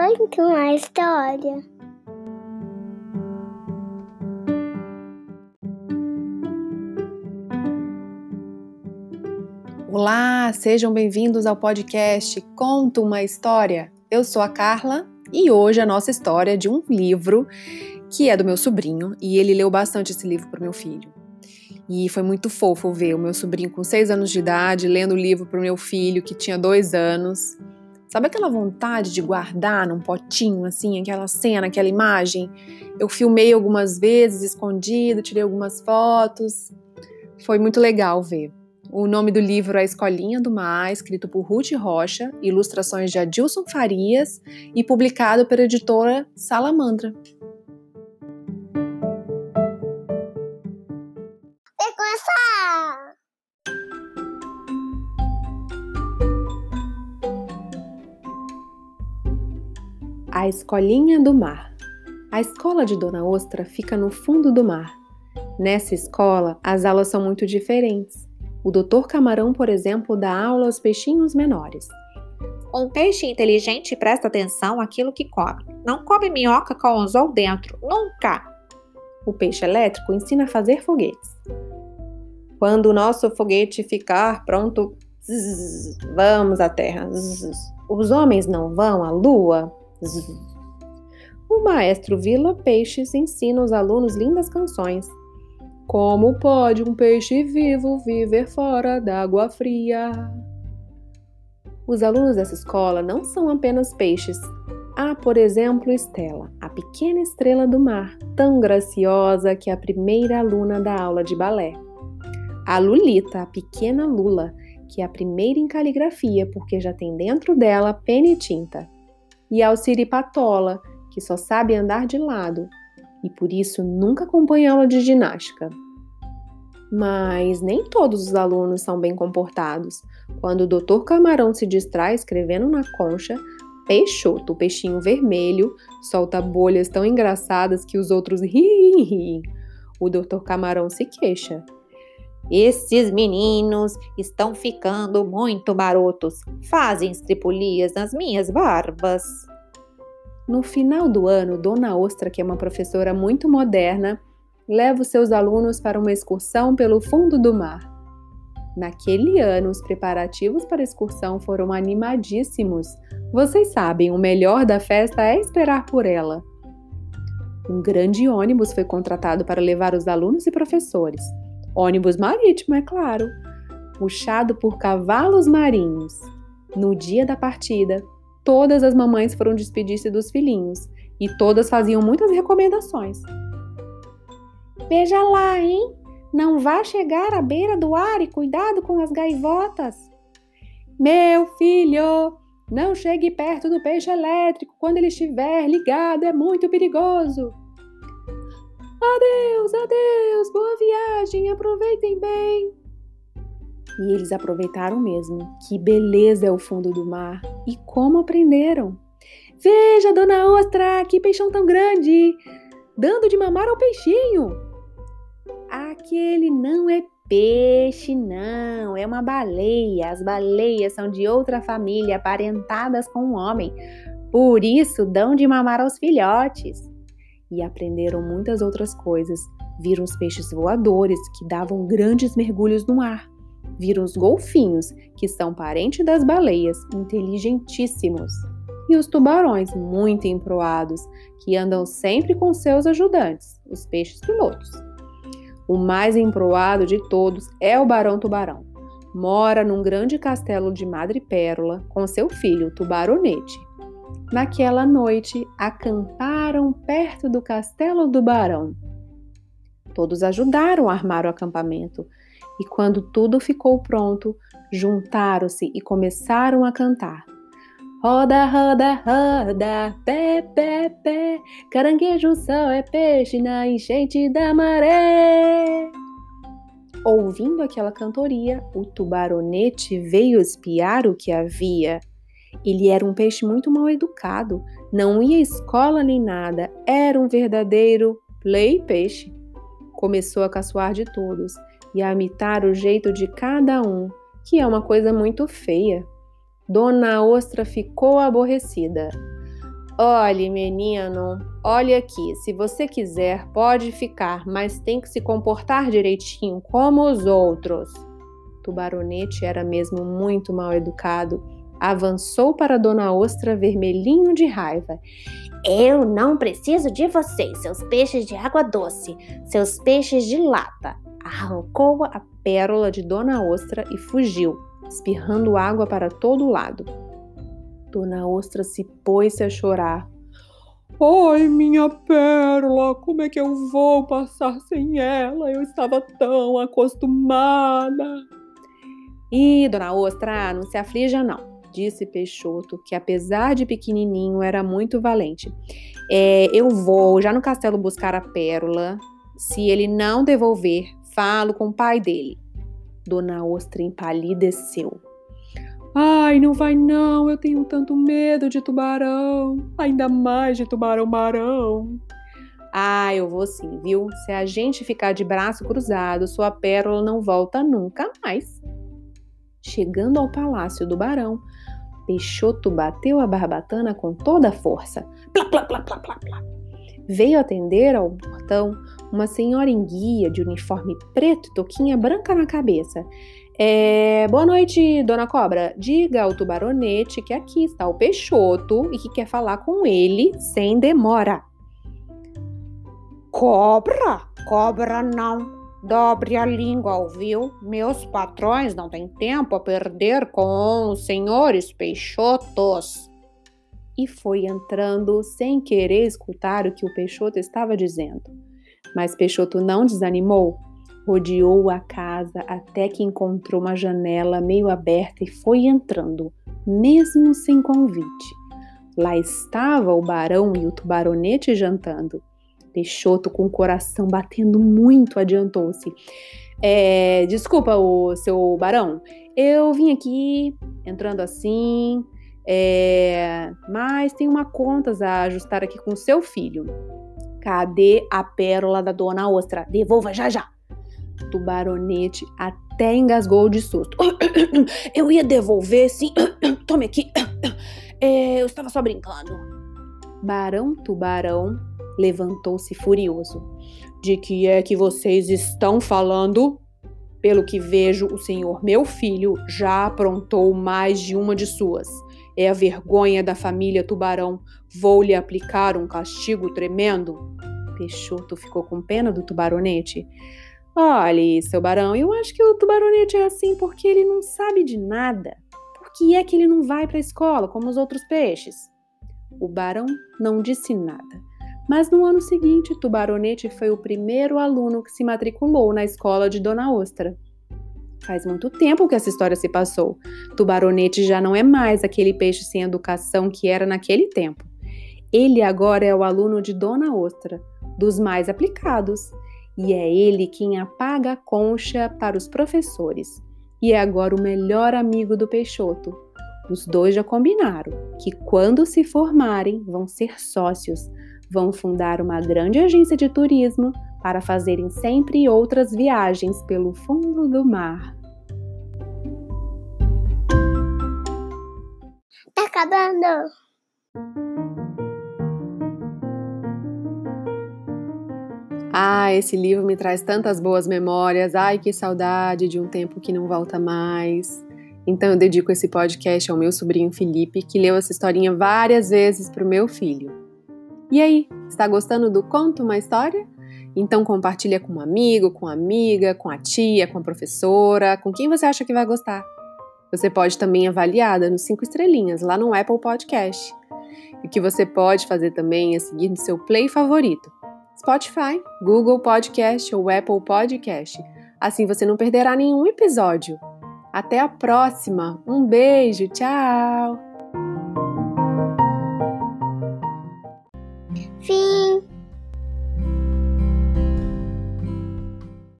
Conta uma história. Olá, sejam bem-vindos ao podcast Conta uma História. Eu sou a Carla e hoje a nossa história é de um livro que é do meu sobrinho e ele leu bastante esse livro para meu filho. E foi muito fofo ver o meu sobrinho com seis anos de idade lendo o livro para o meu filho que tinha dois anos. Sabe aquela vontade de guardar num potinho, assim, aquela cena, aquela imagem? Eu filmei algumas vezes, escondido, tirei algumas fotos. Foi muito legal ver. O nome do livro é Escolinha do Mar, escrito por Ruth Rocha, ilustrações de Adilson Farias e publicado pela editora Salamandra. A Escolinha do Mar. A escola de Dona Ostra fica no fundo do mar. Nessa escola, as aulas são muito diferentes. O doutor Camarão, por exemplo, dá aula aos peixinhos menores. Um peixe inteligente presta atenção àquilo que come. Não come minhoca com o anzol dentro, nunca! O peixe elétrico ensina a fazer foguetes. Quando o nosso foguete ficar pronto, zzz, vamos à Terra. Zzz. Os homens não vão à Lua? O maestro Vila Peixes ensina os alunos lindas canções. Como pode um peixe vivo viver fora d'água fria? Os alunos dessa escola não são apenas peixes. Há, por exemplo, Estela, a pequena estrela do mar, tão graciosa que é a primeira aluna da aula de balé. A Lulita, a pequena Lula, que é a primeira em caligrafia porque já tem dentro dela pena e tinta e ao Patola, que só sabe andar de lado e por isso nunca acompanha aula de ginástica. Mas nem todos os alunos são bem comportados. Quando o Dr. Camarão se distrai escrevendo na concha, Peixoto, o peixinho vermelho, solta bolhas tão engraçadas que os outros riem. O Dr. Camarão se queixa. Esses meninos estão ficando muito marotos. Fazem estripulias nas minhas barbas. No final do ano, Dona Ostra, que é uma professora muito moderna, leva os seus alunos para uma excursão pelo fundo do mar. Naquele ano, os preparativos para a excursão foram animadíssimos. Vocês sabem, o melhor da festa é esperar por ela. Um grande ônibus foi contratado para levar os alunos e professores. Ônibus marítimo, é claro, puxado por cavalos marinhos. No dia da partida, todas as mamães foram despedir-se dos filhinhos e todas faziam muitas recomendações. Veja lá, hein? Não vá chegar à beira do ar e cuidado com as gaivotas. Meu filho, não chegue perto do peixe elétrico quando ele estiver ligado, é muito perigoso. Adeus, adeus, boa viagem, aproveitem bem. E eles aproveitaram mesmo. Que beleza é o fundo do mar! E como aprenderam! Veja, dona Ostra, que peixão tão grande! Dando de mamar ao peixinho! Aquele não é peixe, não, é uma baleia. As baleias são de outra família, aparentadas com o um homem. Por isso dão de mamar aos filhotes e aprenderam muitas outras coisas. Viram os peixes voadores que davam grandes mergulhos no ar. Viram os golfinhos, que são parentes das baleias, inteligentíssimos. E os tubarões, muito emproados, que andam sempre com seus ajudantes, os peixes pilotos. O mais emproado de todos é o Barão Tubarão. Mora num grande castelo de madrepérola com seu filho, o Tubaronete. Naquela noite, acamparam perto do castelo do barão. Todos ajudaram a armar o acampamento e, quando tudo ficou pronto, juntaram-se e começaram a cantar. Roda, roda, roda, pé, pé, pé, caranguejo só é peixe na enchente da maré. Ouvindo aquela cantoria, o tubaronete veio espiar o que havia ele era um peixe muito mal educado, não ia à escola nem nada, era um verdadeiro play peixe. Começou a caçoar de todos e a imitar o jeito de cada um, que é uma coisa muito feia. Dona Ostra ficou aborrecida. Olhe, menino, olhe aqui. Se você quiser, pode ficar, mas tem que se comportar direitinho, como os outros. Tubaronete era mesmo muito mal educado. Avançou para Dona Ostra vermelhinho de raiva. Eu não preciso de vocês, seus peixes de água doce, seus peixes de lata. Arrancou a pérola de Dona Ostra e fugiu, espirrando água para todo lado. Dona Ostra se pôs a chorar. Ai, minha pérola, como é que eu vou passar sem ela? Eu estava tão acostumada. Ih, Dona Ostra, não se aflija não, disse Peixoto, que apesar de pequenininho era muito valente. É, eu vou já no castelo buscar a pérola. Se ele não devolver, falo com o pai dele. Dona Ostra empalideceu. Ai, não vai não, eu tenho tanto medo de tubarão, ainda mais de tubarão-marão. Ah, eu vou sim, viu? Se a gente ficar de braço cruzado, sua pérola não volta nunca mais. Chegando ao palácio do barão, Peixoto bateu a barbatana com toda a força. Plá, plá, plá, plá, plá, plá. Veio atender ao portão uma senhora em guia de uniforme preto e toquinha branca na cabeça. É, boa noite, dona Cobra. Diga ao tubaronete que aqui está o Peixoto e que quer falar com ele sem demora. Cobra? Cobra não. Dobre a língua, ouviu? Meus patrões não têm tempo a perder com os senhores Peixotos. E foi entrando sem querer escutar o que o Peixoto estava dizendo. Mas Peixoto não desanimou Rodeou a casa até que encontrou uma janela meio aberta e foi entrando, mesmo sem convite. Lá estava o barão e o tubaronete jantando. Peixoto, com o coração batendo muito, adiantou-se. É, desculpa, o seu barão, eu vim aqui entrando assim, é, mas tem uma contas a ajustar aqui com seu filho. Cadê a pérola da dona Ostra? Devolva já já. Tubaronete até engasgou de susto. Eu ia devolver, sim. Tome aqui. É, eu estava só brincando. Barão Tubarão levantou-se furioso. De que é que vocês estão falando? Pelo que vejo, o senhor meu filho já aprontou mais de uma de suas. É a vergonha da família Tubarão. Vou lhe aplicar um castigo tremendo. Peixoto ficou com pena do tubaronete. Olhe, seu barão, eu acho que o tubaronete é assim porque ele não sabe de nada. Por que é que ele não vai para a escola como os outros peixes? O barão não disse nada. Mas no ano seguinte, Tubaronete foi o primeiro aluno que se matriculou na escola de Dona Ostra. Faz muito tempo que essa história se passou. Tubaronete já não é mais aquele peixe sem educação que era naquele tempo. Ele agora é o aluno de Dona Ostra, dos mais aplicados, e é ele quem apaga a concha para os professores. E é agora o melhor amigo do Peixoto. Os dois já combinaram que quando se formarem vão ser sócios, vão fundar uma grande agência de turismo para fazerem sempre outras viagens pelo fundo do mar. Tá acabando! Ah, esse livro me traz tantas boas memórias. Ai, que saudade de um tempo que não volta mais. Então eu dedico esse podcast ao meu sobrinho Felipe, que leu essa historinha várias vezes para o meu filho. E aí, está gostando do Conto uma História? Então compartilha com um amigo, com uma amiga, com a tia, com a professora, com quem você acha que vai gostar. Você pode também avaliar nos cinco estrelinhas lá no Apple Podcast. E o que você pode fazer também é seguir no seu play favorito Spotify, Google Podcast ou Apple Podcast. Assim você não perderá nenhum episódio. Até a próxima. Um beijo, tchau.